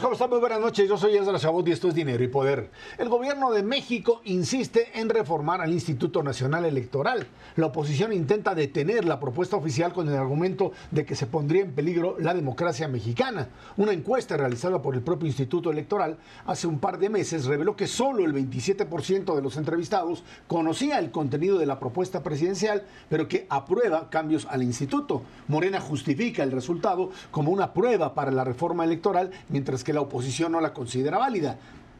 ¿Cómo están? Muy buenas noches. Yo soy Ezra Chabot y esto es Dinero y Poder. El gobierno de México insiste en reformar al Instituto Nacional Electoral. La oposición intenta detener la propuesta oficial con el argumento de que se pondría en peligro la democracia mexicana. Una encuesta realizada por el propio Instituto Electoral hace un par de meses reveló que solo el 27% de los entrevistados conocía el contenido de la propuesta presidencial, pero que aprueba cambios al instituto. Morena justifica el resultado como una prueba para la reforma electoral, mientras que la oposición no la considera válida.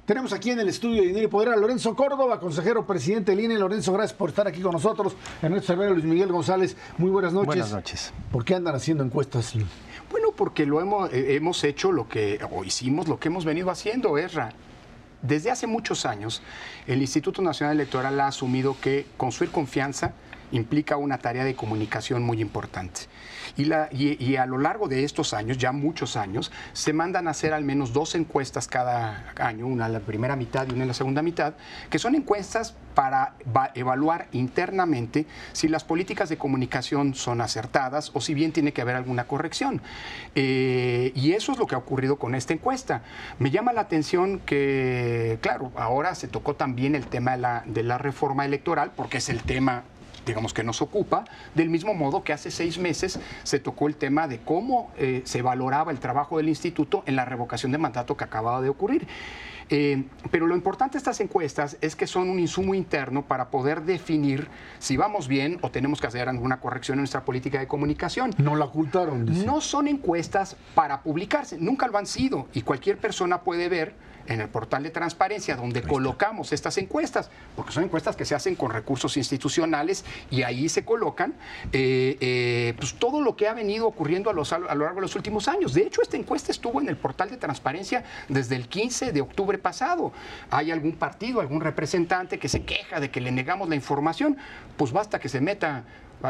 Tenemos aquí en el estudio de Dinero y Poder a Lorenzo Córdoba, consejero presidente del INE. Lorenzo, gracias por estar aquí con nosotros. Ernesto Cervera, Luis Miguel González, muy buenas noches. Buenas noches. ¿Por qué andan haciendo encuestas? Bueno, porque lo hemos, eh, hemos hecho lo que, o hicimos lo que hemos venido haciendo, Erra. Desde hace muchos años, el Instituto Nacional Electoral ha asumido que construir confianza implica una tarea de comunicación muy importante. Y, a lo largo de estos años, ya muchos años, se mandan a hacer al menos dos encuestas cada año, una en la primera mitad y una en la segunda mitad, que son encuestas para evaluar internamente si las políticas de comunicación son acertadas o si bien tiene que haber alguna corrección. Eh, y eso es lo que ha ocurrido con esta encuesta. Me llama la atención que, claro, ahora se tocó también el tema de la, de la reforma electoral, porque es el tema digamos que nos ocupa, del mismo modo que hace seis meses se tocó el tema de cómo eh, se valoraba el trabajo del instituto en la revocación de mandato que acababa de ocurrir. Eh, pero lo importante de estas encuestas es que son un insumo interno para poder definir si vamos bien o tenemos que hacer alguna corrección en nuestra política de comunicación. No la ocultaron. No son encuestas para publicarse, nunca lo han sido y cualquier persona puede ver en el portal de transparencia donde colocamos estas encuestas, porque son encuestas que se hacen con recursos institucionales y ahí se colocan eh, eh, pues todo lo que ha venido ocurriendo a, lo largo de los últimos años. De hecho, esta encuesta estuvo en el portal de transparencia desde el 15 de octubre pasado. ¿Hay algún partido, algún representante que se queja de que le negamos la información? Pues basta que se meta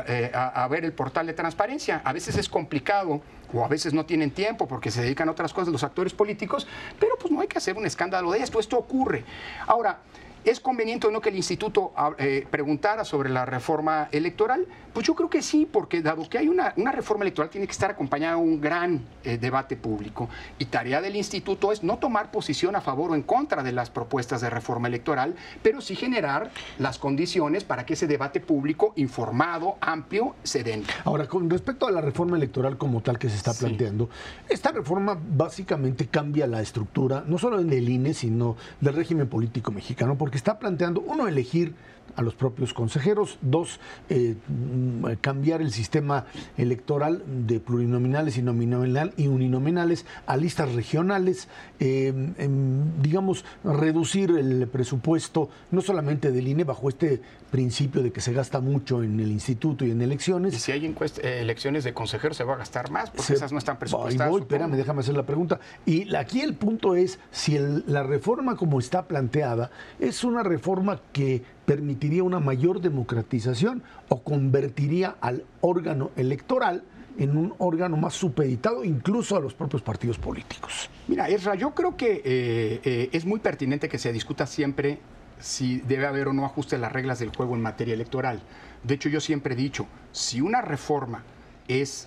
eh, a, ver el portal de transparencia. A veces es complicado o a veces no tienen tiempo porque se dedican a otras cosas los actores políticos, pero pues no hay que hacer un escándalo de esto. Esto ocurre. Ahora, ¿Es conveniente o no que el instituto ah, eh, preguntara sobre la reforma electoral? Pues yo creo que sí, porque dado que hay una, una reforma electoral, tiene que estar acompañada de un gran eh, debate público. Y tarea del instituto es no tomar posición a favor o en contra de las propuestas de reforma electoral, pero sí generar las condiciones para que ese debate público informado, amplio, se den. Ahora, con respecto a la reforma electoral como tal que se está planteando, esta reforma básicamente cambia la estructura, no solo en el INE, sino del régimen político mexicano, porque está planteando, uno, elegir a los propios consejeros, dos, eh, mm, cambiar el sistema electoral de plurinominales y, nominal, y uninominales a listas regionales, eh, em, digamos, reducir el presupuesto no solamente del INE bajo este principio de que se gasta mucho en el instituto y en elecciones. Y si hay eh, elecciones de consejeros se va a gastar más, porque esas no están presupuestadas. Voy, espérame, déjame hacer la pregunta. Y aquí el punto es si la reforma como está planteada es una reforma que permitiría una mayor democratización o convertiría al órgano electoral en un órgano más supeditado incluso a los propios partidos políticos. Mira, Ezra, yo creo que eh, eh, es muy pertinente que se discuta siempre si debe haber o no ajuste a las reglas del juego en materia electoral. De hecho, yo siempre he dicho, si una reforma es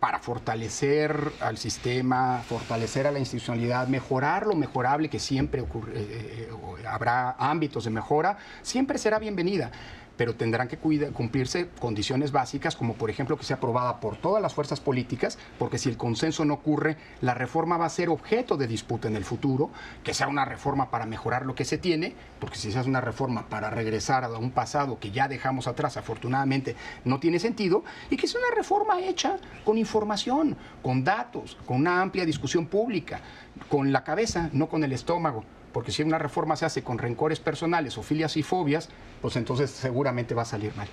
para fortalecer al sistema, fortalecer a la institucionalidad, mejorar lo mejorable que siempre ocurre, eh, eh, habrá ámbitos de mejora, siempre será bienvenida pero tendrán que cumplirse condiciones básicas, como por ejemplo que sea aprobada por todas las fuerzas políticas, porque si el consenso no ocurre, la reforma va a ser objeto de disputa en el futuro, que sea una reforma para mejorar lo que se tiene, porque si se hace una reforma para regresar a un pasado que ya dejamos atrás, afortunadamente, no tiene sentido, y que sea una reforma hecha con información, con datos, con una amplia discusión pública, con la cabeza, no con el estómago porque si una reforma se hace con rencores personales o filias y fobias, pues entonces seguramente va a salir mal.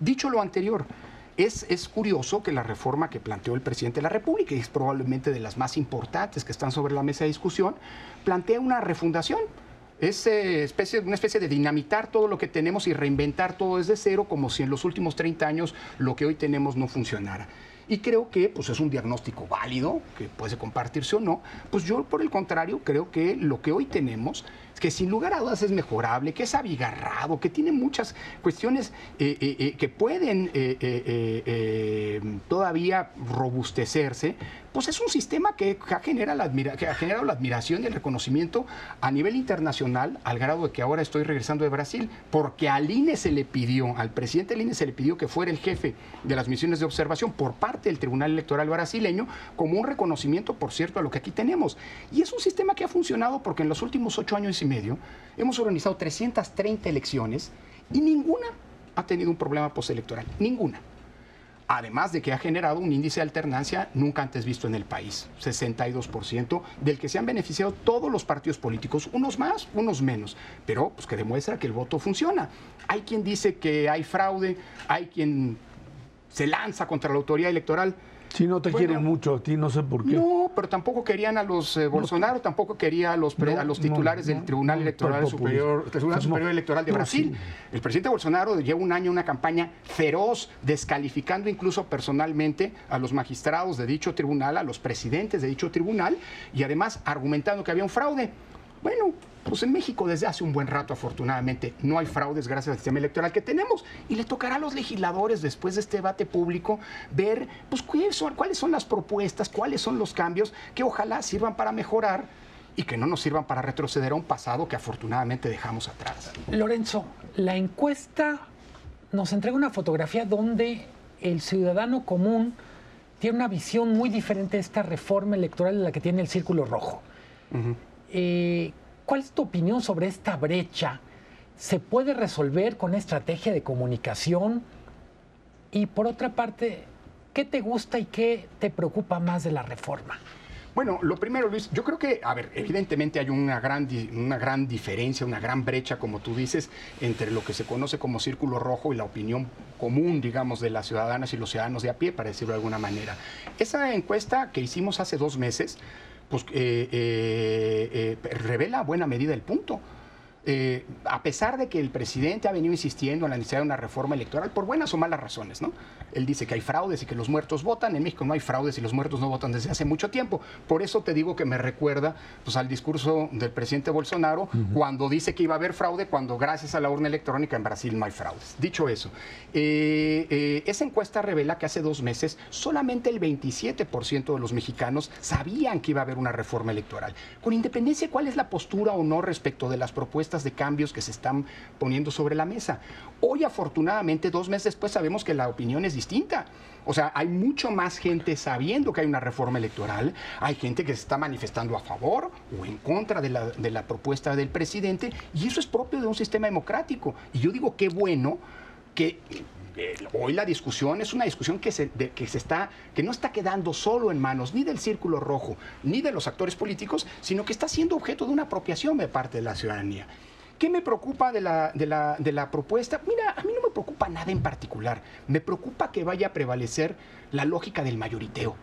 Dicho lo anterior, es, es, curioso que la reforma que planteó el presidente de la República, y es probablemente de las más importantes que están sobre la mesa de discusión, plantea una refundación. Es eh, especie, una especie de dinamitar todo lo que tenemos y reinventar todo desde cero, como si en los últimos 30 años lo que hoy tenemos no funcionara. Y creo que pues, es un diagnóstico válido, que puede compartirse o no. Pues yo, por el contrario, creo que lo que hoy tenemos que sin lugar a dudas es mejorable, que es abigarrado, que tiene muchas cuestiones eh, eh, eh, que pueden todavía robustecerse, pues es un sistema que, genera la que ha generado la admiración y el reconocimiento a nivel internacional, al grado de que ahora estoy regresando de Brasil, porque al INE se le pidió, al presidente del INE se le pidió que fuera el jefe de las misiones de observación por parte del Tribunal Electoral brasileño, como un reconocimiento, por cierto, a lo que aquí tenemos. Y es un sistema que ha funcionado porque en los últimos ocho años y medio hemos organizado 330 elecciones y ninguna ha tenido un problema postelectoral, ninguna además de que ha generado un índice de alternancia nunca antes visto en el país, 62%, del que se han beneficiado todos los partidos políticos, unos más, unos menos, pero pues que demuestra que el voto funciona. Hay quien dice que hay fraude, hay quien se lanza contra la autoridad electoral. Si no te quieren mucho a ti, no sé por qué. No, pero tampoco querían a los eh, Bolsonaro, tampoco quería a los, a los titulares del Tribunal Electoral Superior, Tribunal Superior Electoral de Brasil. El presidente Bolsonaro lleva un año una campaña feroz, descalificando incluso personalmente a los magistrados de dicho tribunal, a los presidentes de dicho tribunal, y además argumentando que había un fraude. Bueno, pues en México desde hace un buen rato, afortunadamente, no hay fraudes gracias al sistema electoral que tenemos. Y le tocará a los legisladores, después de este debate público, ver pues, cuáles son, cuáles son las propuestas, cuáles son los cambios que ojalá sirvan para mejorar y que no nos sirvan para retroceder a un pasado que afortunadamente dejamos atrás. Lorenzo, la encuesta nos entrega una fotografía donde el ciudadano común tiene una visión muy diferente de esta reforma electoral de la que tiene el Círculo Rojo. ¿Cuál es tu opinión sobre esta brecha? ¿Se puede resolver con estrategia de comunicación? Y por otra parte, ¿qué te gusta y qué te preocupa más de la reforma? Bueno, lo primero, Luis, yo creo que, a ver, evidentemente hay una gran, una gran diferencia, una gran brecha, como tú dices, entre lo que se conoce como círculo rojo y la opinión común, digamos, de las ciudadanas y los ciudadanos de a pie, para decirlo de alguna manera. Esa encuesta que hicimos hace dos meses, pues eh, eh, eh, revela a buena medida el punto. Eh, a pesar de que el presidente ha venido insistiendo en la necesidad de una reforma electoral por buenas o malas razones, ¿no? Él dice que hay fraudes y que los muertos votan. En México no hay fraudes y los muertos no votan desde hace mucho tiempo. Por eso te digo que me recuerda pues, al discurso del presidente Bolsonaro cuando dice que iba a haber fraude, cuando gracias a la urna electrónica en Brasil no hay fraudes. Dicho eso, eh, eh, esa encuesta revela que hace dos meses solamente el 27% de los mexicanos sabían que iba a haber una reforma electoral. Con independencia de cuál es la postura o no respecto de las propuestas de cambios que se están poniendo sobre la mesa. Hoy, afortunadamente, dos meses después, sabemos que la opinión es distinta. O sea, hay mucho más gente sabiendo que hay una reforma electoral, hay gente que se está manifestando a favor o en contra de la, de la propuesta del presidente, y eso es propio de un sistema democrático. Y yo digo, qué bueno que hoy la discusión es una discusión que se, que se está, que no está quedando solo en manos ni del círculo rojo ni de los actores políticos, sino que está siendo objeto de una apropiación de parte de la ciudadanía. ¿Qué me preocupa de la, de, la, de la, propuesta? Mira, a mí no me preocupa nada en particular. Me preocupa que vaya a prevalecer la lógica del mayoriteo.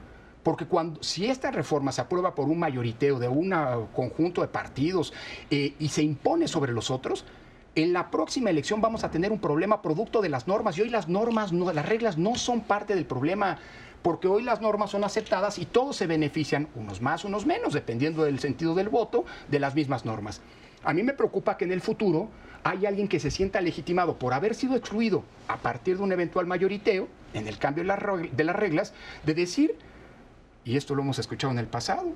Porque cuando, si esta reforma se aprueba por un mayoriteo de un conjunto de partidos eh, y se impone sobre los otros, en la próxima elección vamos a tener un problema producto de las normas y hoy las normas, no, las reglas no son parte del problema porque hoy las normas son aceptadas y todos se benefician, unos más, unos menos, dependiendo del sentido del voto, de las mismas normas. A mí me preocupa que en el futuro hay alguien que se sienta legitimado por haber sido excluido a partir de un eventual mayoriteo, en el cambio de las reglas, de decir, y esto lo hemos escuchado en el pasado,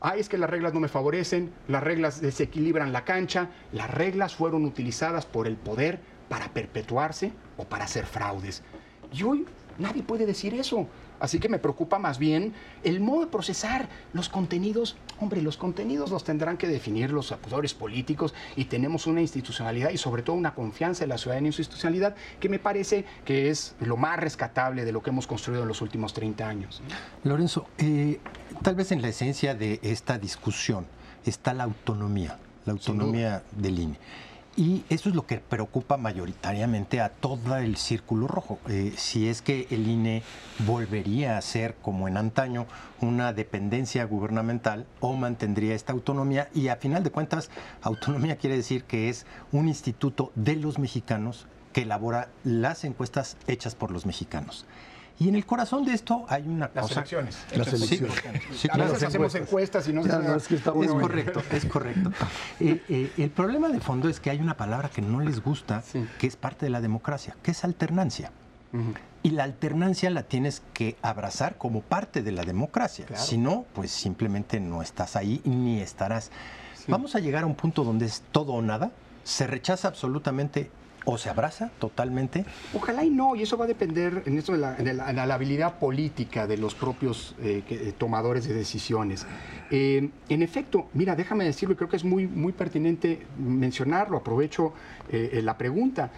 ay, es que las reglas no me favorecen, las reglas desequilibran la cancha, las reglas fueron utilizadas por el poder para perpetuarse o para hacer fraudes. Y hoy nadie puede decir eso. Así que me preocupa más bien el modo de procesar los contenidos. Hombre, los contenidos los tendrán que definir los actores políticos y tenemos una institucionalidad y sobre todo una confianza en la ciudadanía en su institucionalidad que me parece que es lo más rescatable de lo que hemos construido en los últimos 30 años. Lorenzo, eh, tal vez en la esencia de esta discusión está la autonomía, la autonomía del INE. Y eso es lo que preocupa mayoritariamente a todo el círculo rojo. Eh, si es que el INE volvería a ser, como en antaño, una dependencia gubernamental o mantendría esta autonomía. Y a final de cuentas, autonomía quiere decir que es un instituto de los mexicanos que elabora las encuestas hechas por los mexicanos. Y en el corazón de esto hay una Las cosa. elecciones. Las elecciones. Sí, a veces las hacemos encuestas. encuestas y no Ya, se no, es que está Es correcto, es correcto. Eh, eh, el problema de fondo es que hay una palabra que no les gusta, Sí. que es parte de la democracia, que es alternancia. Y la alternancia la tienes que abrazar como parte de la democracia. Claro. Si no, pues simplemente no estás ahí ni estarás. Vamos a llegar a un punto donde es todo o nada, se rechaza absolutamente o se abraza totalmente. Ojalá y no, y eso va a depender en esto de la, habilidad política de los propios eh, eh, tomadores de decisiones. Eh, en efecto, mira, déjame decirlo, y creo que es muy, muy pertinente mencionarlo, aprovecho la pregunta.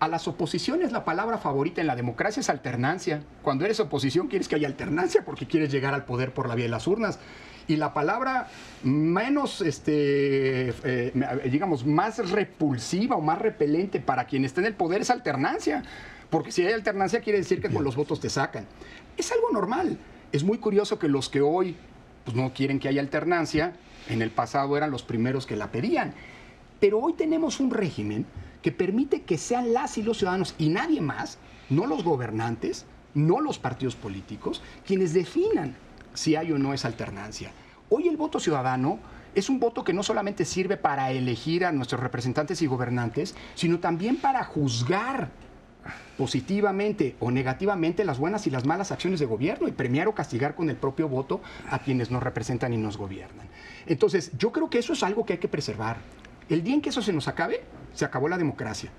A las oposiciones la palabra favorita en la democracia es alternancia. Cuando eres oposición quieres que haya alternancia porque quieres llegar al poder por la vía de las urnas. Y la palabra menos, este, eh, digamos, más repulsiva o más repelente para quien esté en el poder es alternancia. Porque si hay alternancia quiere decir que con los votos te sacan. Es algo normal. Es muy curioso que los que hoy pues, no quieren que haya alternancia, en el pasado eran los primeros que la pedían. Pero hoy tenemos un régimen que permite que sean las y los ciudadanos y nadie más, no los gobernantes, no los partidos políticos, quienes definan si hay o no esa alternancia. Hoy el voto ciudadano es un voto que no solamente sirve para elegir a nuestros representantes y gobernantes, sino también para juzgar positivamente o negativamente las buenas y las malas acciones de gobierno y premiar o castigar con el propio voto a quienes nos representan y nos gobiernan. Entonces, yo creo que eso es algo que hay que preservar. El día en que eso se nos acabe, se acabó la democracia.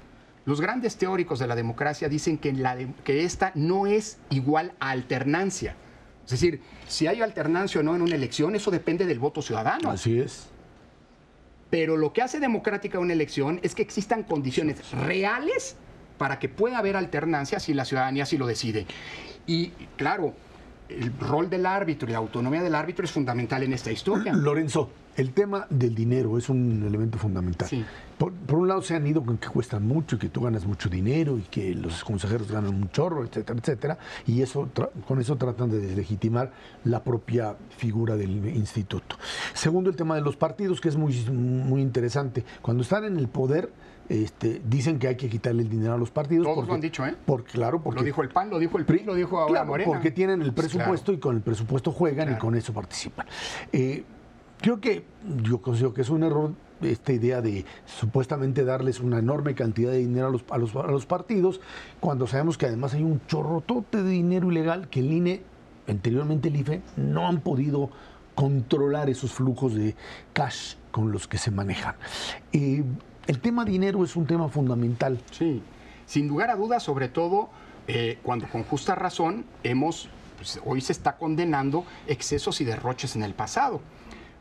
Los grandes teóricos de la democracia dicen que, que esta no es igual a alternancia. Es decir, si hay alternancia o no en una elección, eso depende del voto ciudadano. Así es. Pero lo que hace democrática una elección es que existan condiciones reales para que pueda haber alternancia si la ciudadanía así lo decide. Y claro, el rol del árbitro y la autonomía del árbitro es fundamental en esta historia. Lorenzo, el tema del dinero es un elemento fundamental. Sí. Por, por un lado se han ido con que cuestan mucho y que tú ganas mucho dinero y que los consejeros ganan un chorro, etcétera, etcétera, y eso con eso tratan de deslegitimar la propia figura del instituto. Segundo, el tema de los partidos, que es muy, muy interesante. Cuando están en el poder, este, dicen que hay que quitarle el dinero a los partidos. Todos lo han dicho, ¿eh? Porque, claro, porque Lo dijo el PAN, lo dijo el PRI, lo dijo ahora Claro, Morena. porque tienen el Pues presupuesto y con el presupuesto juegan y con eso participan. Eh, creo que yo considero que es un error esta idea de supuestamente darles una enorme cantidad de dinero a los, a los, a los partidos, cuando sabemos que además hay un chorrotote de dinero ilegal que el INE, anteriormente el IFE, no han podido controlar esos flujos de cash con los que se manejan. Eh, el tema dinero es un tema fundamental. Sí, sin lugar a dudas, sobre todo eh, cuando con justa razón hemos, pues, hoy se está condenando excesos y derroches en el pasado.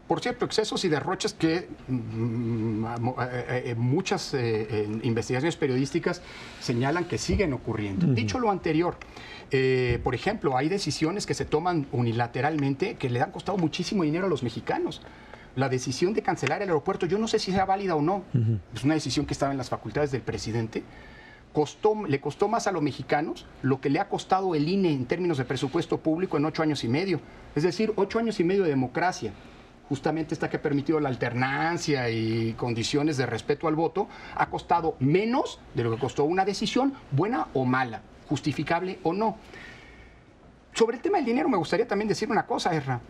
Por cierto, excesos y derroches que mm, mo- eh, eh, muchas eh, eh, investigaciones periodísticas señalan que siguen ocurriendo. Dicho lo anterior, eh, por ejemplo, hay decisiones que se toman unilateralmente que le han costado muchísimo dinero a los mexicanos. La decisión de cancelar el aeropuerto, yo no sé si sea válida o no, es una decisión que estaba en las facultades del presidente, costó, le costó más a los mexicanos lo que le ha costado el INE en términos de presupuesto público en ocho años y medio. Es decir, ocho años y medio de democracia. Justamente esta que ha permitido la alternancia y condiciones de respeto al voto, ha costado menos de lo que costó una decisión, buena o mala, justificable o no. Sobre el tema del dinero me gustaría también decir una cosa, Erra.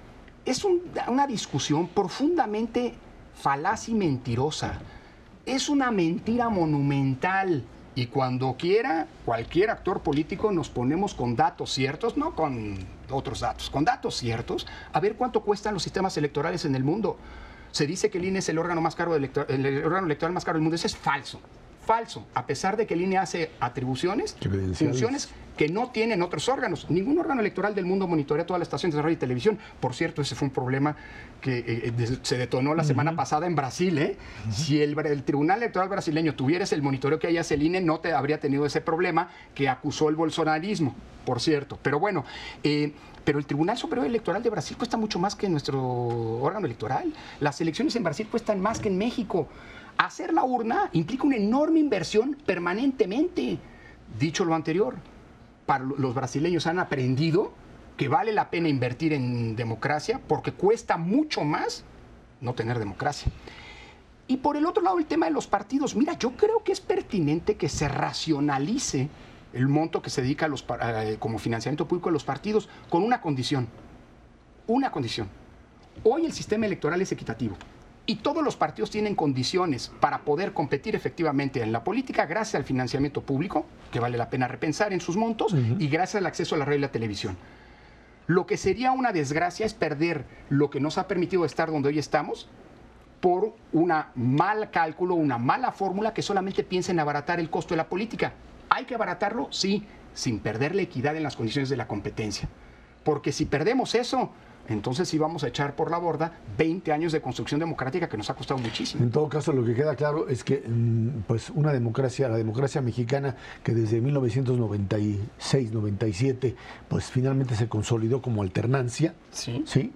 Es un- una discusión profundamente falaz y mentirosa. Es una mentira monumental. Y cuando quiera, cualquier actor político nos ponemos con datos ciertos, no con otros datos, con datos ciertos, a ver cuánto cuestan los sistemas electorales en el mundo. Se dice que el INE es el órgano, más caro el órgano electoral más caro del mundo. Eso es falso. Falso. A pesar de que el INE hace atribuciones, funciones que no tienen otros órganos. Ningún órgano electoral del mundo monitorea todas las estaciones de radio y televisión. Por cierto, ese fue un problema que eh, de- se detonó la semana pasada en Brasil. ¿eh? Si el, el Tribunal Electoral brasileño tuviera el monitoreo que hay hace el INE, no te habría tenido ese problema que acusó el bolsonarismo, por cierto. Pero bueno, eh, pero el Tribunal Superior Electoral de Brasil cuesta mucho más que nuestro órgano electoral. Las elecciones en Brasil cuestan más que en México. Hacer la urna implica una enorme inversión permanentemente. Dicho lo anterior, para lo- los brasileños han aprendido que vale la pena invertir en democracia porque cuesta mucho más no tener democracia. Y por el otro lado, el tema de los partidos. Mira, yo creo que es pertinente que se racionalice el monto que se dedica a los, eh, como financiamiento público a los partidos, con una condición. Una condición. Hoy el sistema electoral es equitativo y todos los partidos tienen condiciones para poder competir efectivamente en la política gracias al financiamiento público, que vale la pena repensar en sus montos, y gracias al acceso a la radio y la televisión. Lo que sería una desgracia es perder lo que nos ha permitido estar donde hoy estamos por un mal cálculo, una mala fórmula que solamente piensa en abaratar el costo de la política. ¿Hay que abaratarlo? Sí, sin perder la equidad en las condiciones de la competencia. Porque si perdemos eso, entonces sí vamos a echar por la borda 20 años de construcción democrática que nos ha costado muchísimo. En todo caso, lo que queda claro es que mm, pues una democracia, la democracia mexicana, que desde 1996-97, pues finalmente se consolidó como alternancia. Sí. Sí.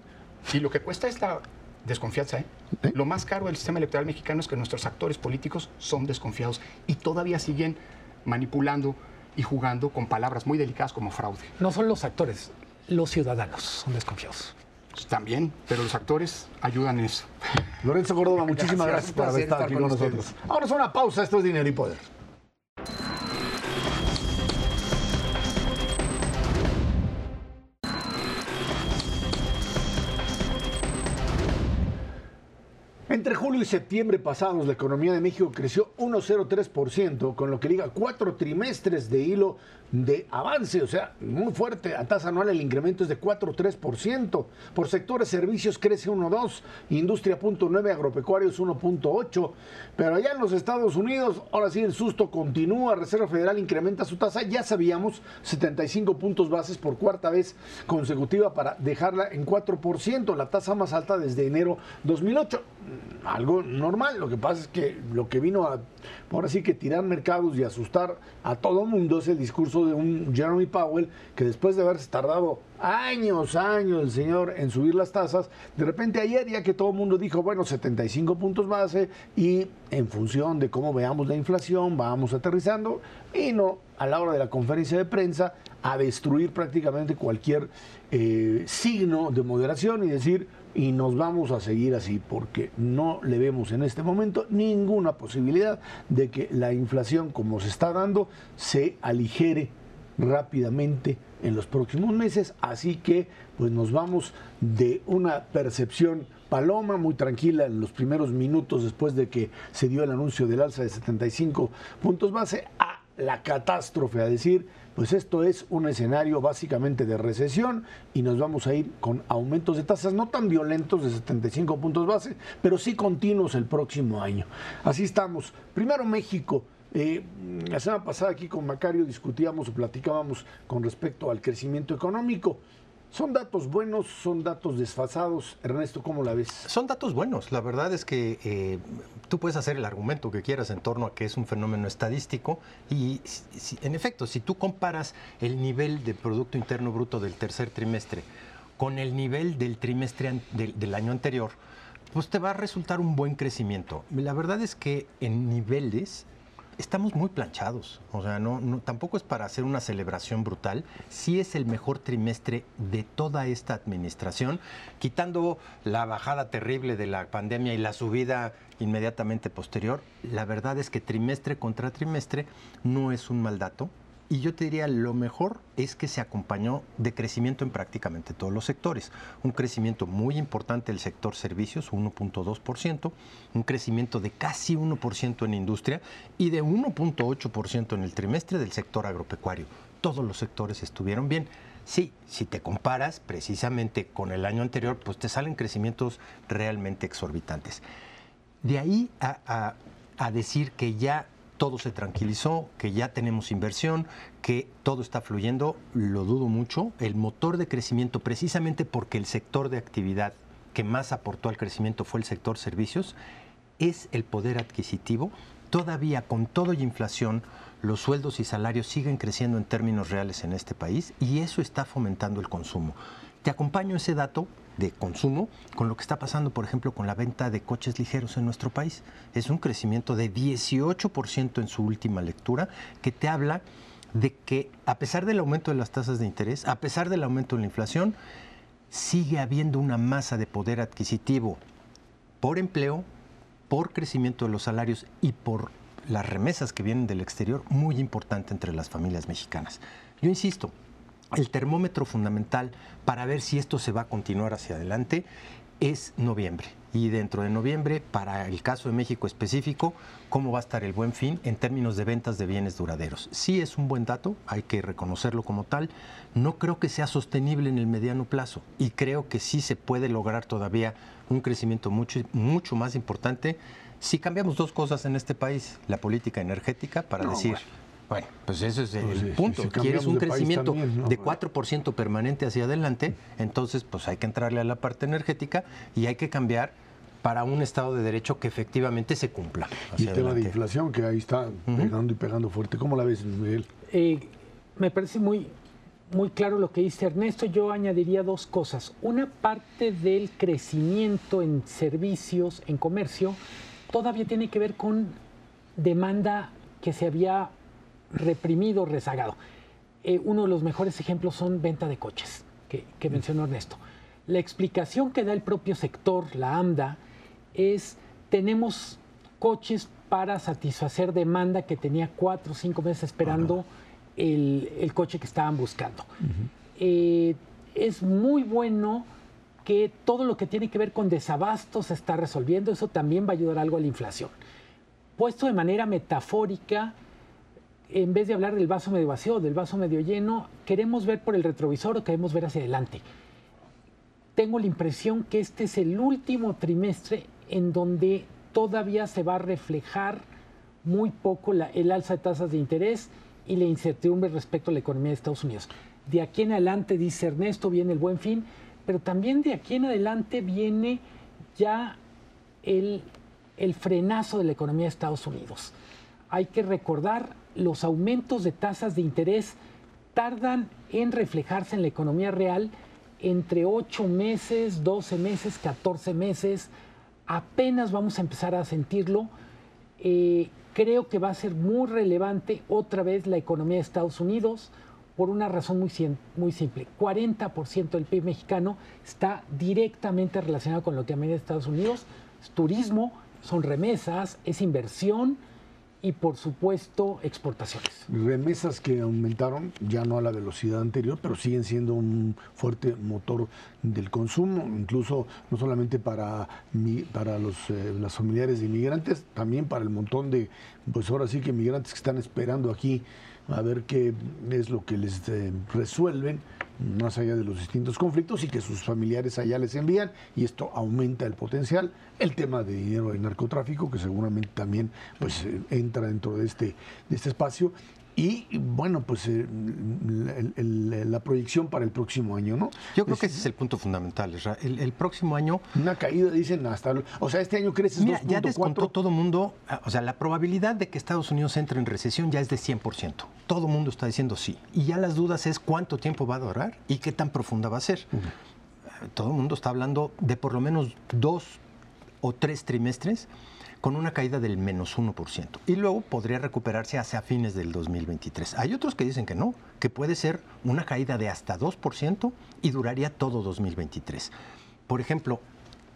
Y lo que cuesta es la desconfianza. ¿eh? ¿Eh? Lo más caro del sistema electoral mexicano es que nuestros actores políticos son desconfiados y todavía siguen manipulando y jugando con palabras muy delicadas como fraude. No son los actores, los ciudadanos son desconfiados. También, pero los actores ayudan en eso. Lorenzo Córdoba, muchísimas gracias, por haber estado aquí con, nosotros. Ahora es una pausa, esto es Dinero y Poder. Entre julio y septiembre pasados, la economía de México creció 1,03%, con lo que liga cuatro trimestres de hilo de avance, o sea, muy fuerte. A tasa anual el incremento es de 4,3%. Por sectores, servicios crece 1,2%, industria 0.9%, agropecuarios 1,8%. Pero allá en los Estados Unidos, ahora sí el susto continúa. Reserva Federal incrementa su tasa, ya sabíamos, 75 puntos bases por cuarta vez consecutiva para dejarla en 4%, la tasa más alta desde enero 2008. Algo normal, lo que pasa es que lo que vino a, ahora sí que tirar mercados y asustar a todo mundo es el discurso de un Jeremy Powell que después de haberse tardado años, años el señor en subir las tasas, de repente ayer ya que todo el mundo dijo, bueno, 75 puntos base y en función de cómo veamos la inflación, vamos aterrizando, y no a la hora de la conferencia de prensa a destruir prácticamente cualquier eh, signo de moderación y decir, y nos vamos a seguir así porque no le vemos en este momento ninguna posibilidad de que la inflación como se está dando se aligere rápidamente en los próximos meses, así que pues nos vamos de una percepción paloma muy tranquila en los primeros minutos después de que se dio el anuncio del alza de 75 puntos base a la catástrofe, a decir pues esto es un escenario básicamente de recesión y nos vamos a ir con aumentos de tasas no tan violentos de 75 puntos base, pero sí continuos el próximo año. Así estamos. Primero México. Eh, la semana pasada aquí con Macario discutíamos o platicábamos con respecto al crecimiento económico. ¿Son datos buenos? ¿Son datos desfasados? Ernesto, ¿cómo la ves? Son datos buenos. La verdad es que eh, tú puedes hacer el argumento que quieras en torno a que es un fenómeno estadístico y, en efecto, si tú comparas el nivel de Producto Interno Bruto del tercer trimestre con el nivel del trimestre del año anterior, pues te va a resultar un buen crecimiento. La verdad es que en niveles estamos muy planchados. O sea, no, tampoco es para hacer una celebración brutal. Sí es el mejor trimestre de toda esta administración, quitando la bajada terrible de la pandemia y la subida inmediatamente posterior. La verdad es que trimestre contra trimestre no es un mal dato. Y yo te diría, lo mejor es que se acompañó de crecimiento en prácticamente todos los sectores. Un crecimiento muy importante del sector servicios, 1.2%, un crecimiento de casi 1% en industria y de 1.8% en el trimestre del sector agropecuario. Todos los sectores estuvieron bien. Sí, si te comparas precisamente con el año anterior, pues te salen crecimientos realmente exorbitantes. De ahí a, a decir que ya todo se tranquilizó, que ya tenemos inversión, que todo está fluyendo, lo dudo mucho. El motor de crecimiento, precisamente porque el sector de actividad que más aportó al crecimiento fue el sector servicios, es el poder adquisitivo. Todavía con todo y inflación, los sueldos y salarios siguen creciendo en términos reales en este país y eso está fomentando el consumo. Te acompaño ese dato de consumo con lo que está pasando, por ejemplo, con la venta de coches ligeros en nuestro país. Es un crecimiento de 18% en su última lectura, que te habla de que a pesar del aumento de las tasas de interés, a pesar del aumento de la inflación, sigue habiendo una masa de poder adquisitivo por empleo, por crecimiento de los salarios y por las remesas que vienen del exterior muy importante entre las familias mexicanas. Yo insisto, el termómetro fundamental para ver si esto se va a continuar hacia adelante es noviembre. Y dentro de noviembre, para el caso de México específico, cómo va a estar el buen fin en términos de ventas de bienes duraderos. Sí es un buen dato, hay que reconocerlo como tal. No creo que sea sostenible en el mediano plazo y creo que sí se puede lograr todavía un crecimiento mucho, mucho más importante si cambiamos dos cosas en este país, la política energética para decir, bueno. Pues ese es el Pues sí, punto. si Quieres un de crecimiento también, ¿no? de 4% permanente hacia adelante, entonces pues hay que entrarle a la parte energética y hay que cambiar para un Estado de Derecho que efectivamente se cumpla. Y el tema de inflación que ahí está pegando y pegando fuerte. ¿Cómo la ves, Miguel? Eh, me parece muy, muy claro lo que dice Ernesto. Yo añadiría dos cosas. Una parte del crecimiento en servicios, en comercio, todavía tiene que ver con demanda que se había reprimido, rezagado. Eh, uno de los mejores ejemplos son venta de coches, que, que mencionó Ernesto. La explicación que da el propio sector, la AMDA, es tenemos coches para satisfacer demanda que tenía cuatro o cinco meses esperando el, el coche que estaban buscando. Eh, es muy bueno que todo lo que tiene que ver con desabasto se está resolviendo, eso también va a ayudar algo a la inflación. Puesto de manera metafórica, en vez de hablar del vaso medio vacío del vaso medio lleno, queremos ver por el retrovisor o queremos ver hacia adelante. Tengo la impresión que este es el último trimestre en donde todavía se va a reflejar muy poco el alza de tasas de interés y la incertidumbre respecto a la economía de Estados Unidos. De aquí en adelante, dice Ernesto, viene el buen fin, pero también de aquí en adelante viene ya el, el frenazo de la economía de Estados Unidos. Hay que recordar, los aumentos de tasas de interés tardan en reflejarse en la economía real entre 8 meses, 12 meses, 14 meses. Apenas vamos a empezar a sentirlo. Eh, creo que va a ser muy relevante otra vez la economía de Estados Unidos por una razón muy, sim- muy simple. 40% del PIB mexicano está directamente relacionado con lo que de Estados Unidos. Es turismo, son remesas, es inversión y por supuesto exportaciones. Remesas que aumentaron, ya no a la velocidad anterior, pero siguen siendo un fuerte motor del consumo, incluso no solamente para, para los, eh, las familiares de inmigrantes, también para el montón de, pues ahora sí que inmigrantes que están esperando aquí a ver qué es lo que les eh, resuelven más allá de los distintos conflictos y que sus familiares allá les envían y esto aumenta el potencial. El tema de dinero de narcotráfico que seguramente también pues eh, entra dentro de este, de este espacio y bueno pues eh, el- el- la proyección para el próximo año, ¿no? Yo creo que ese es el punto fundamental. El, el próximo año, Una caída, dicen, hasta... O sea, este año creces mira, ya descontó 2.4. todo mundo, ah, o sea, la probabilidad de que Estados Unidos entre en recesión ya es de 100%. Todo mundo está diciendo sí. Y ya las dudas es cuánto tiempo va a durar y qué tan profunda va a ser. Todo el mundo está hablando de por lo menos dos o tres trimestres con una caída del menos 1%. Y luego podría recuperarse hacia fines del 2023. Hay otros que dicen que no, que puede ser una caída de hasta 2% y duraría todo 2023. Por ejemplo,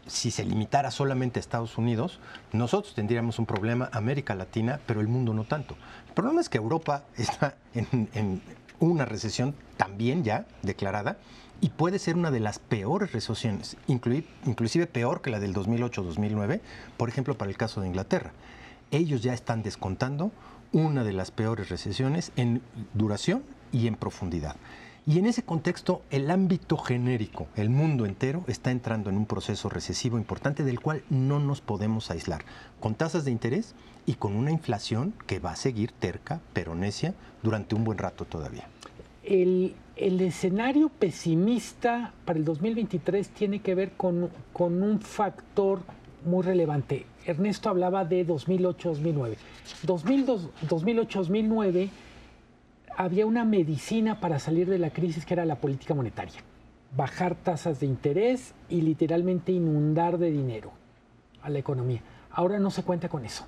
si se limitara solamente a Estados Unidos, nosotros tendríamos un problema, América Latina, pero el mundo no tanto. El problema es que Europa está en, en una recesión también ya declarada y puede ser una de las peores recesiones, inclusive peor que la del 2008-2009, por ejemplo, para el caso de Inglaterra. Ellos ya están descontando una de las peores recesiones en duración y en profundidad. Y en ese contexto, el ámbito genérico, el mundo entero, está entrando en un proceso recesivo importante del cual no nos podemos aislar, con tasas de interés y con una inflación que va a seguir terca, pero necia, durante un buen rato todavía. El, el escenario pesimista para el 2023 tiene que ver con, con un factor muy relevante. Ernesto hablaba de 2008-2009. 2008-2009 había una medicina para salir de la crisis que era la política monetaria. Bajar tasas de interés y literalmente inundar de dinero a la economía. Ahora no se cuenta con eso.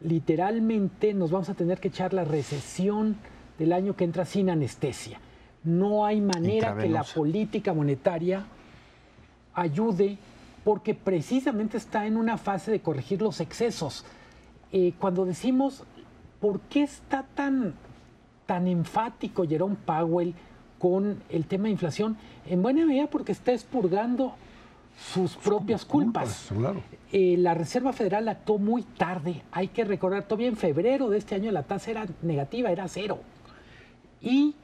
Literalmente nos vamos a tener que echar la recesión del año que entra sin anestesia. No hay manera que la política monetaria ayude porque precisamente está en una fase de corregir los excesos. Eh, cuando decimos ¿por qué está tan, tan enfático Jerome Powell con el tema de inflación? En buena medida porque está expurgando sus propias culpas. Eh, la Reserva Federal actuó muy tarde. Hay que recordar, todavía en febrero de este año la tasa era negativa, era cero. Y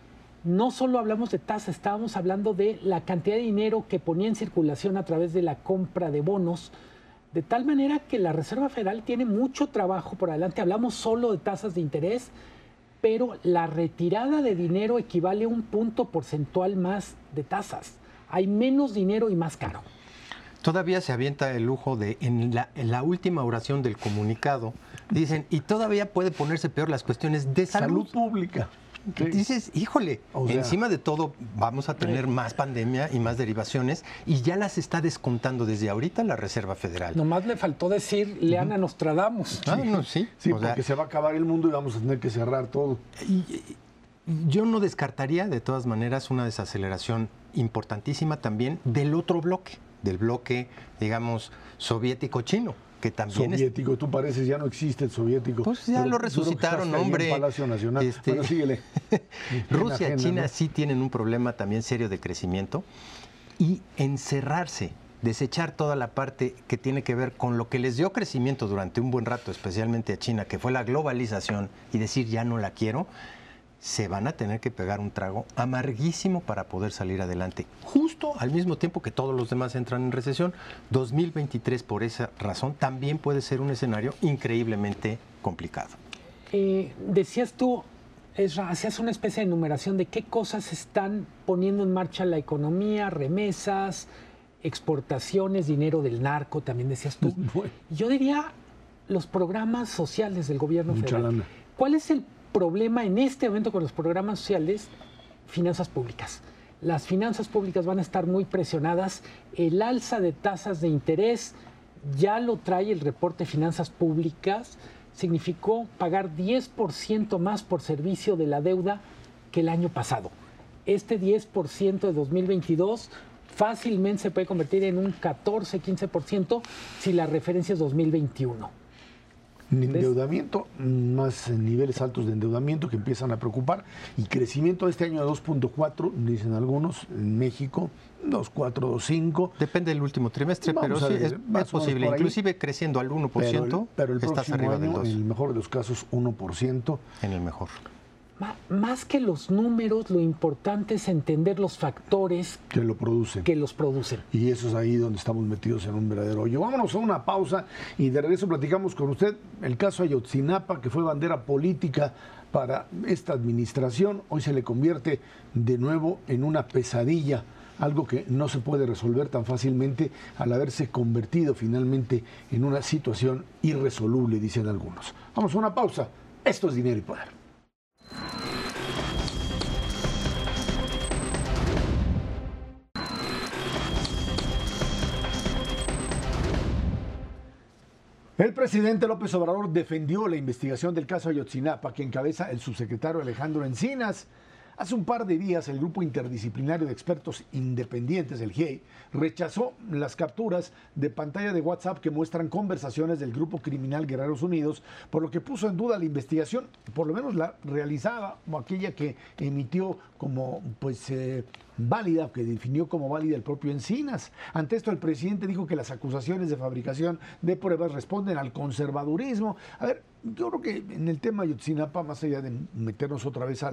no solo hablamos de tasa, estábamos hablando de la cantidad de dinero que ponía en circulación a través de la compra de bonos, de tal manera que la Reserva Federal tiene mucho trabajo por adelante. Hablamos solo de tasas de interés, pero la retirada de dinero equivale a un punto porcentual más de tasas. Hay menos dinero y más caro. Todavía se avienta el lujo de, en la, en la última oración del comunicado, dicen, y todavía puede ponerse peor las cuestiones de salud, salud pública. Dices, híjole, encima de todo vamos a tener más pandemia y más derivaciones y ya las está descontando desde ahorita la Reserva Federal. Nomás le faltó decir, lean a Nostradamus. Ah, no, sí. Sí, porque se va a acabar el mundo y vamos a tener que cerrar todo. Y, yo no descartaría de todas maneras una desaceleración importantísima también del otro bloque, del bloque, digamos, soviético-chino que también soviético, tú pareces ya no existe el soviético. Pues ya lo resucitaron, hombre. Palacio Nacional. Este, bueno, síguele. Rusia, y China sí tienen un problema también serio de crecimiento y encerrarse, desechar toda la parte que tiene que ver con lo que les dio crecimiento durante un buen rato, especialmente a China, que fue la globalización y decir ya no la quiero se van a tener que pegar un trago amarguísimo para poder salir adelante, justo al mismo tiempo que todos los demás entran en recesión. 2023, por esa razón, también puede ser un escenario increíblemente complicado. Eh, decías tú, Esra, hacías una especie de enumeración de qué cosas están poniendo en marcha la economía, remesas, exportaciones, dinero del narco, también decías tú. Yo diría los programas sociales del gobierno federal. ¿Cuál es el problema en este momento con los programas sociales, finanzas públicas. Las finanzas públicas van a estar muy presionadas. El alza de tasas de interés ya lo trae el reporte de finanzas públicas. Significó pagar 10% más por servicio de la deuda que el año pasado. Este 10% de 2022 fácilmente se puede convertir en un 14-15% si la referencia es 2021 endeudamiento, más niveles altos de endeudamiento que empiezan a preocupar y crecimiento de este año de 2.4, dicen algunos, en México 2.4, 2.5. Depende del último trimestre, pero sí, es, posible, inclusive creciendo al 1%, pero el, pero el próximo arriba año, del 2. en el mejor de los casos, 1%. En el mejor. Más que los números, lo importante es entender los factores que lo producen. Que los producen. Y eso es ahí donde estamos metidos en un verdadero hoyo. Vámonos a una pausa y de regreso platicamos con usted el caso Ayotzinapa, que fue bandera política para esta administración. Hoy se le convierte de nuevo en una pesadilla algo que no se puede resolver tan fácilmente al haberse convertido finalmente en una situación irresoluble, dicen algunos. Vamos a una pausa. Esto es dinero y poder. El presidente López Obrador defendió la investigación del caso Ayotzinapa que encabeza el subsecretario Alejandro Encinas. Hace un par de días el grupo interdisciplinario de expertos independientes, el GIEI, rechazó las capturas de pantalla de WhatsApp que muestran conversaciones del grupo criminal Guerreros Unidos, por lo que puso en duda la investigación, por lo menos la realizada o aquella que emitió como pues eh, válida, que definió como válida el propio Encinas. Ante esto, el presidente dijo que las acusaciones de fabricación de pruebas responden al conservadurismo. A ver, yo creo que en el tema Yotzinapa, más allá de meternos otra vez a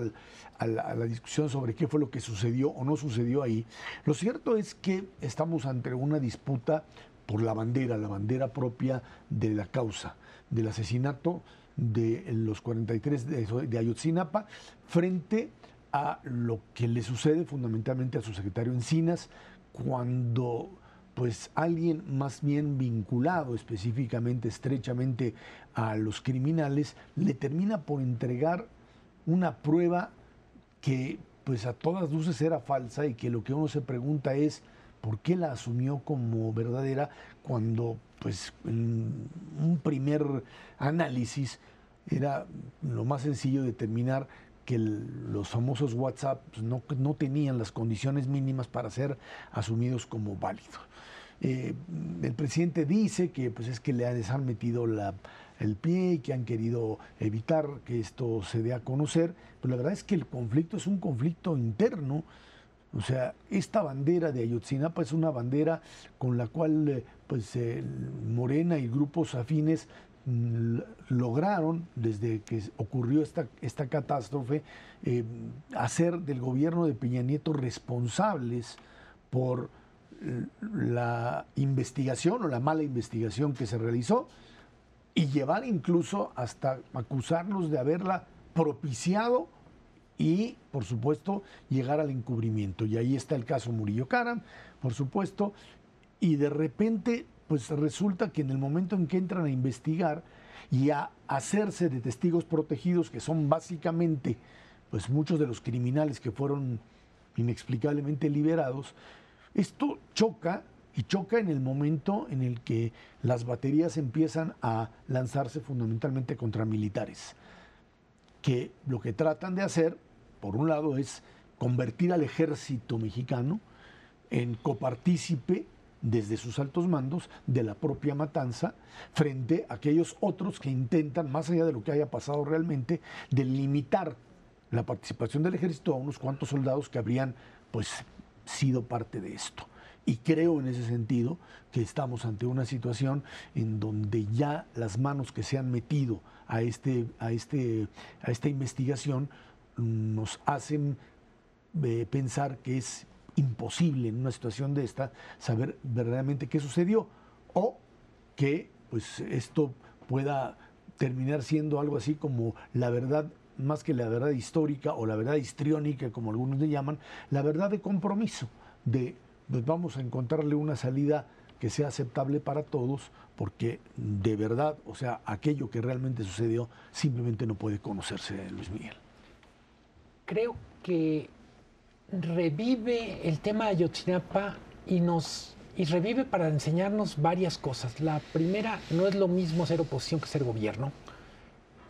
la discusión sobre qué fue lo que sucedió o no sucedió ahí, lo cierto es que estamos ante una disputa por la bandera, la bandera propia de la causa, del asesinato de los 43 de, de Ayotzinapa, frente a lo que le sucede fundamentalmente a su secretario Encinas cuando pues alguien más bien vinculado específicamente, estrechamente a los criminales, le termina por entregar una prueba que pues a todas luces era falsa y que lo que uno se pregunta es por qué la asumió como verdadera cuando pues en un primer análisis era lo más sencillo determinar que los famosos WhatsApp pues, no, no, tenían las condiciones mínimas para ser asumidos como válidos. Eh, el presidente dice que pues, es que les han metido la, el pie y que han querido evitar que esto se dé a conocer, pero la verdad es que el conflicto es un conflicto interno. O sea, esta bandera de Ayotzinapa es una bandera con la cual eh, pues, Morena y grupos afines lograron, desde que ocurrió esta, esta catástrofe, eh, hacer del gobierno de Peña Nieto responsables por la investigación o la mala investigación que se realizó y llevar incluso hasta acusarlos de haberla propiciado y, por supuesto, llegar al encubrimiento. Y ahí está el caso Murillo Karam, por supuesto, y de repente, pues resulta que en el momento en que entran a investigar y a hacerse de testigos protegidos, que son básicamente, pues muchos de los criminales que fueron inexplicablemente liberados, esto choca y choca en el momento en el que las baterías empiezan a lanzarse fundamentalmente contra militares, que lo que tratan de hacer, por un lado, es convertir al ejército mexicano en copartícipe desde sus altos mandos de la propia matanza frente a aquellos otros que intentan, más allá de lo que haya pasado realmente, de limitar la participación del ejército a unos cuantos soldados que habrían pues sido parte de esto. Y creo en ese sentido que estamos ante una situación en donde ya las manos que se han metido a, este, a, este, a esta investigación nos hacen eh, pensar que es imposible en una situación de esta saber verdaderamente qué sucedió o que pues esto pueda terminar siendo algo así como la verdad más que la verdad histórica o la verdad histriónica, como algunos le llaman, la verdad de compromiso, de pues vamos a encontrarle una salida que sea aceptable para todos, porque de verdad, o sea, aquello que realmente sucedió simplemente no puede conocerse, Luis Miguel. Creo que revive el tema de Ayotzinapa y nos y revive para enseñarnos varias cosas. La primera, no es lo mismo ser oposición que ser gobierno.